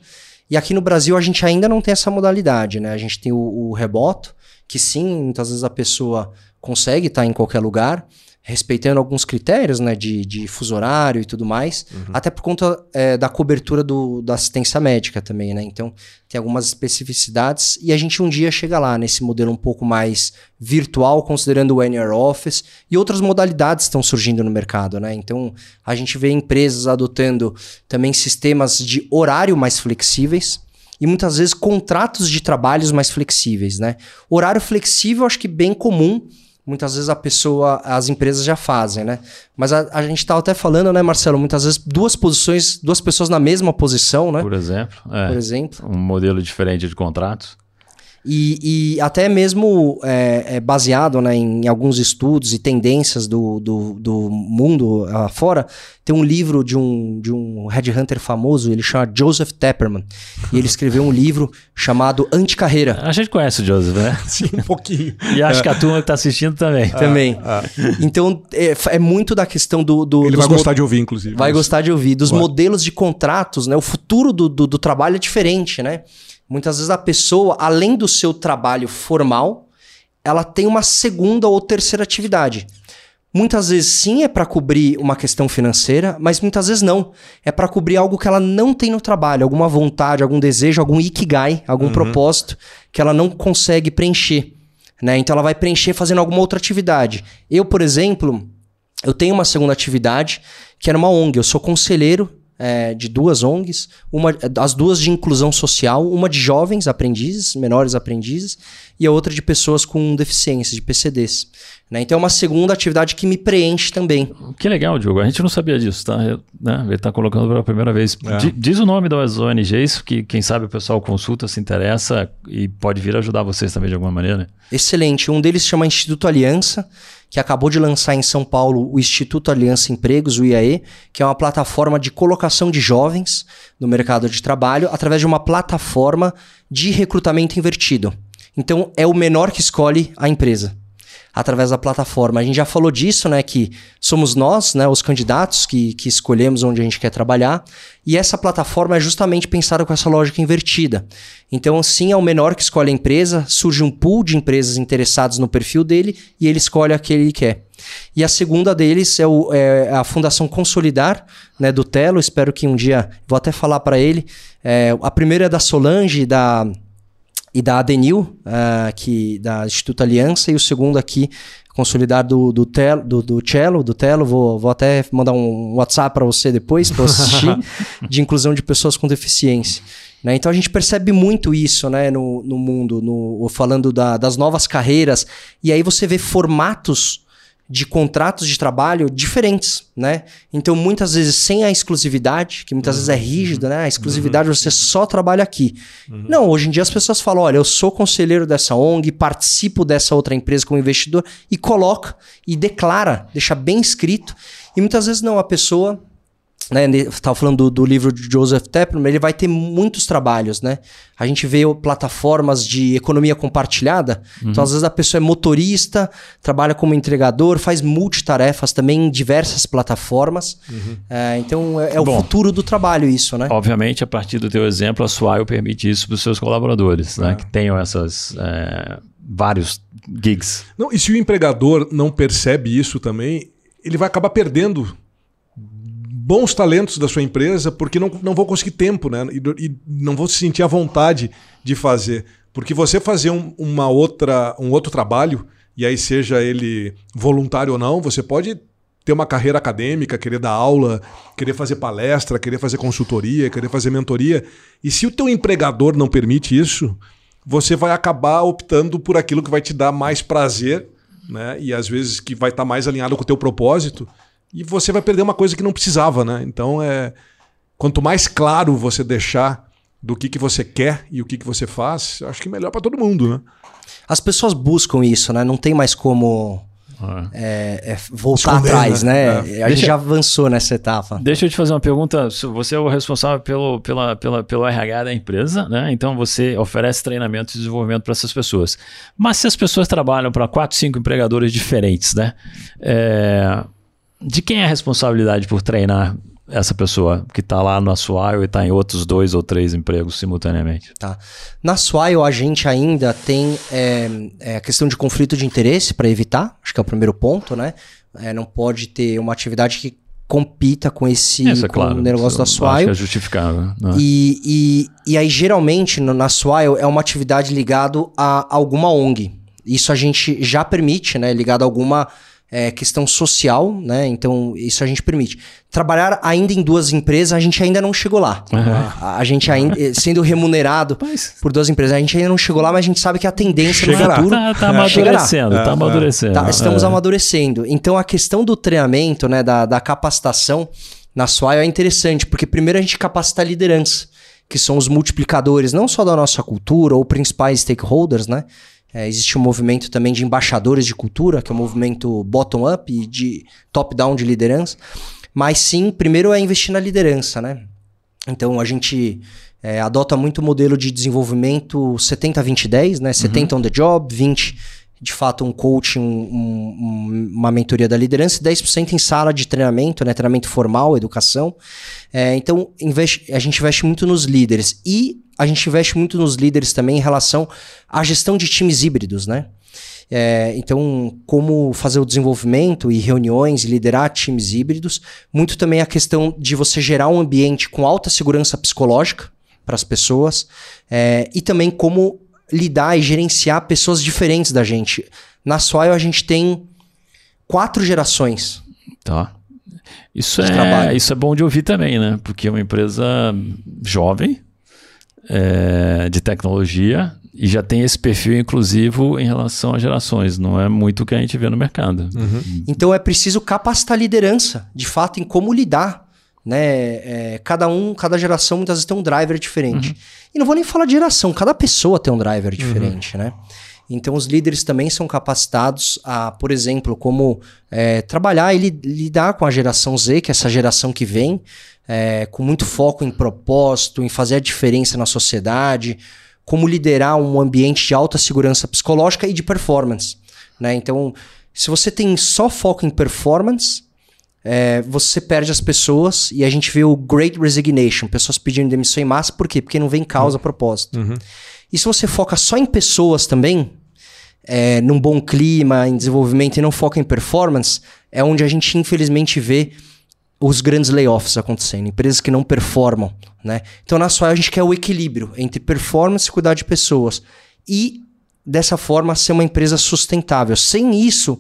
E aqui no Brasil a gente ainda não tem essa modalidade, né? A gente tem o, o remoto, que sim, muitas vezes a pessoa consegue estar em qualquer lugar, respeitando alguns critérios, né, de, de fuso horário e tudo mais, até por conta é, da cobertura do, da assistência médica também, né? Então tem algumas especificidades e a gente um dia chega lá nesse modelo um pouco mais virtual, considerando o NR Office e outras modalidades estão surgindo no mercado, né? Então a gente vê empresas adotando também sistemas de horário mais flexíveis e muitas vezes contratos de trabalhos mais flexíveis, né? Horário flexível, acho que bem comum. Muitas vezes a pessoa, as empresas já fazem, né? Mas a, a gente estava até falando, né, Marcelo? Muitas vezes duas posições, duas pessoas na mesma posição, né? Por exemplo, é, Por exemplo. um modelo diferente de contratos. E, e até mesmo é, é baseado né, em alguns estudos e tendências do, do, do mundo afora, tem um livro de um, de um headhunter famoso, ele chama Joseph Tepperman. E ele escreveu um livro chamado Anticarreira. A gente conhece o Joseph, né? Sim, um pouquinho. E acho que a turma que tá assistindo também. Também. Então, é, é muito da questão do. do Ele vai gostar de ouvir, inclusive. Vai Mas- gostar de ouvir. Dos Vai. modelos de contratos, né? O futuro do, do, do trabalho é diferente, né? Muitas vezes a pessoa, além do seu trabalho formal, ela tem uma segunda ou terceira atividade. Muitas vezes sim é para cobrir uma questão financeira, mas muitas vezes não. É para cobrir algo que ela não tem no trabalho, alguma vontade, algum desejo, algum ikigai, algum propósito que ela não consegue preencher. Né? Então ela vai preencher fazendo alguma outra atividade. Eu, por exemplo, eu tenho uma segunda atividade que era uma ONG. Eu sou conselheiro é, de duas ONGs, uma, as duas de inclusão social, uma de jovens aprendizes, menores aprendizes, e a outra de pessoas com deficiência, de PCDs. Né? Então é uma segunda atividade que me preenche também. Que legal, Diogo. A gente não sabia disso, tá? Eu, né? Ele tá colocando pela primeira vez. É. Di- Diz o nome das ONGs, que quem sabe o pessoal consulta, se interessa e pode vir ajudar vocês também de alguma maneira. Excelente. Um deles chama Instituto Aliança, que acabou de lançar em São Paulo o Instituto Aliança Empregos, o IAE, que é uma plataforma de colocação de jovens no mercado de trabalho através de uma plataforma de recrutamento invertido. Então, é o menor que escolhe a empresa através da plataforma. A gente já falou disso, né? Que somos nós, né, os candidatos que, que escolhemos onde a gente quer trabalhar. E essa plataforma é justamente pensada com essa lógica invertida. Então, sim, é o menor que escolhe a empresa, surge um pool de empresas interessadas no perfil dele e ele escolhe aquele que quer. E a segunda deles é, o- é a Fundação Consolidar, né, do Telo. Espero que um dia, vou até falar para ele. É, a primeira é da Solange, da e da Adenil, ah, que da Instituto Aliança, e o segundo aqui, consolidar do, do, tel, do, do Cello, do Telo, vou, vou até mandar um WhatsApp para você depois, para assistir, de inclusão de pessoas com deficiência. Né? Então a gente percebe muito isso né, no, no mundo, no, falando da- das novas carreiras, e aí você vê formatos de contratos de trabalho diferentes, né? Então, muitas vezes sem a exclusividade, que muitas vezes é rígido, né? A exclusividade você só trabalha aqui. Não, hoje em dia as pessoas falam, olha, eu sou conselheiro dessa ONG, participo dessa outra empresa como investidor e coloca e declara, deixa bem escrito. E muitas vezes não, a pessoa né, estava falando do, do livro de Joseph Tepperman, ele vai ter muitos trabalhos, né? A gente vê plataformas de economia compartilhada, então às vezes a pessoa é motorista, trabalha como entregador, faz multitarefas também em diversas plataformas. É, então é, é o Bom. futuro do trabalho isso, né? Obviamente, a partir do teu exemplo, a Swile permite isso para os seus colaboradores, É. né? Que tenham essas é, vários gigs. Não, e se o empregador não percebe isso também, ele vai acabar perdendo bons talentos da sua empresa porque não, não vou conseguir tempo, né? E, e não vou se sentir à vontade de fazer. Porque você fazer um, uma outra, um outro trabalho, e aí seja ele voluntário ou não, você pode ter uma carreira acadêmica, querer dar aula, querer fazer palestra, querer fazer consultoria, querer fazer mentoria. E se o teu empregador não permite isso, você vai acabar optando por aquilo que vai te dar mais prazer, né? E às vezes que vai estar mais alinhado com o teu propósito, e você vai perder uma coisa que não precisava, né? Então é quanto mais claro você deixar do que, que você quer e o que, que você faz, eu acho que melhor para todo mundo, né? As pessoas buscam isso, né? Não tem mais como Ah. é, é, voltar Esconder, atrás, né? né? É. A gente Deixa- já avançou nessa etapa. Deixa eu te fazer uma pergunta. Se Você é o responsável pelo, pela, pela, pelo RH da empresa, né? Então você oferece treinamento e desenvolvimento para essas pessoas. Mas se as pessoas trabalham para quatro, cinco empregadores diferentes, né? De quem é a responsabilidade por treinar essa pessoa que está lá na sua e está em outros dois ou três empregos simultaneamente? Tá. Na Swile, a gente ainda tem é, é, a questão de conflito de interesse para evitar, acho que é o primeiro ponto, né? É, não pode ter uma atividade que compita com esse Isso é com claro. o negócio da Swile. é justificável. Né? E, e, e aí, geralmente, no- na Swile, é uma atividade ligado a alguma ONG. Isso a gente já permite, né? Ligado a alguma é, questão social, né? Então, isso a gente permite. Trabalhar ainda em duas empresas, a gente ainda não chegou lá. A, a gente ainda, eh, sendo remunerado Mas por duas empresas, a gente ainda não chegou lá, mas a gente sabe que a tendência Chegará. no futuro... tá, tá É, amadurecendo, É, tá é. amadurecendo. Tá, estamos É. amadurecendo. Então a questão do treinamento, né, da, da capacitação na Swile é interessante, porque primeiro a gente capacita a liderança, que são os multiplicadores, não só da nossa cultura ou principais stakeholders, né? É, existe um movimento também de embaixadores de cultura, que é um movimento bottom-up e de top-down de liderança. Mas sim, primeiro é investir na liderança, né? Então a gente é, adota muito o modelo de desenvolvimento 70-20-10, né? 70 on the job, 20 de fato um coaching, um- um- uma mentoria da liderança, e 10% em sala de treinamento, né? Treinamento formal, educação. É, então investe- a gente investe muito nos líderes e a gente investe muito nos líderes também em relação à gestão de times híbridos, né? É, então, como fazer o desenvolvimento e reuniões liderar times híbridos. Muito também a questão de você gerar um ambiente com alta segurança psicológica para as pessoas. é, e também como lidar e gerenciar pessoas diferentes da gente. Na Swile a gente tem quatro gerações. Tá. Isso é, trabalho. isso é bom de ouvir também, né? Porque é uma empresa jovem, é, de tecnologia, e já tem esse perfil inclusivo em relação às gerações. Não é muito o que a gente vê no mercado. Então é preciso capacitar a liderança, de fato, em como lidar. Né? É, cada um, cada geração muitas vezes tem um driver diferente. E não vou nem falar de geração, cada pessoa tem um driver diferente, né? Então os líderes também são capacitados a, por exemplo, como é, trabalhar e li- lidar com a geração Z, que é essa geração que vem, é, com muito foco em propósito, em fazer a diferença na sociedade, como liderar um ambiente de alta segurança psicológica e de performance. Né? Então, se você tem só foco em performance, é, você perde as pessoas e a gente vê o Great Resignation, pessoas pedindo demissão em massa, por quê? Porque não vem causa, propósito. E se você foca só em pessoas também, é, num bom clima, em desenvolvimento e não foca em performance, é onde a gente infelizmente vê os grandes layoffs acontecendo, empresas que não performam, né? Então na Swile a gente quer o equilíbrio entre performance e cuidar de pessoas e dessa forma ser uma empresa sustentável. Sem isso,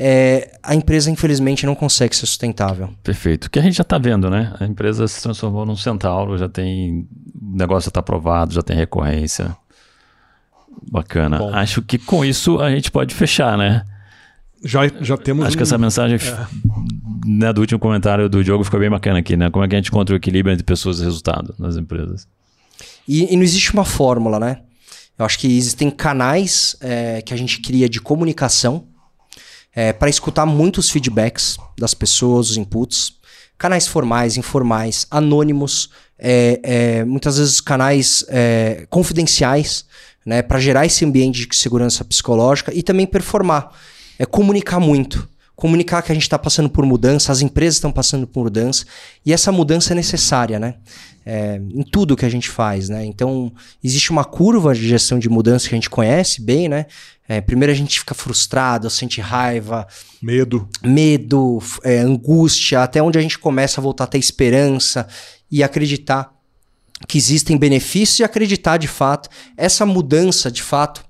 é, a empresa infelizmente não consegue ser sustentável. Perfeito. O que a gente já está vendo, né? A empresa se transformou num centauro, já tem. O negócio já está aprovado, já tem recorrência. Bacana. Bom. Acho que com isso a gente pode fechar, né? Já, já temos. Acho que um- essa mensagem né, do último comentário do Diogo ficou bem bacana aqui, né? Como é que a gente encontra o equilíbrio entre pessoas e resultado nas empresas? E, e não existe uma fórmula, né? Eu acho que existem canais é, que a gente cria de comunicação para escutar muitos feedbacks das pessoas, os inputs. Canais formais, informais, anônimos, é, é, muitas vezes canais é, confidenciais, né? Para gerar esse ambiente de segurança psicológica e também performar. É comunicar muito. Comunicar que a gente está passando por mudança, as empresas estão passando por mudança, e essa mudança é necessária, né? É, em tudo que a gente faz, né? Então, existe uma curva de gestão de mudança que a gente conhece bem, né? É, primeiro a gente fica frustrado, sente raiva, Medo. medo, é, angústia, até onde a gente começa a voltar a ter esperança e acreditar que existem benefícios e acreditar de fato. Essa mudança, de fato,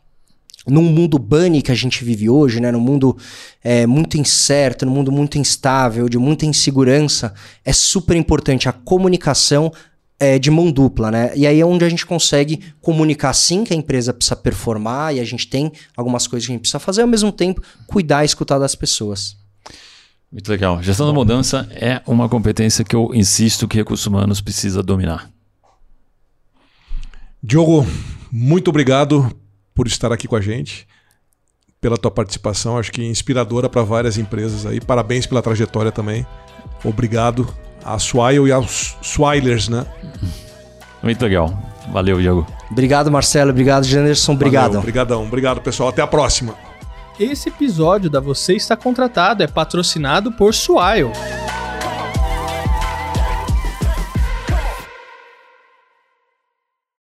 num mundo bunny que a gente vive hoje, né, num mundo é, muito incerto, num mundo muito instável, de muita insegurança, é super importante a comunicação é, de mão dupla, né? E aí é onde a gente consegue comunicar sim que a empresa precisa performar e a gente tem algumas coisas que a gente precisa fazer, ao mesmo tempo cuidar e escutar das pessoas. Muito legal. Gestão da mudança é uma competência que eu insisto que recursos humanos precisa dominar. Diogo, muito obrigado por estar aqui com a gente, pela tua participação, acho que inspiradora para várias empresas aí. Parabéns pela trajetória também. Obrigado a Swile e aos Swilers, né? Muito legal. Valeu, Diogo. Obrigado, Marcelo. Obrigado, Janderson. Obrigado. Obrigadão. Obrigado, pessoal. Até a próxima. Esse episódio da Você Está Contratado é patrocinado por Swile.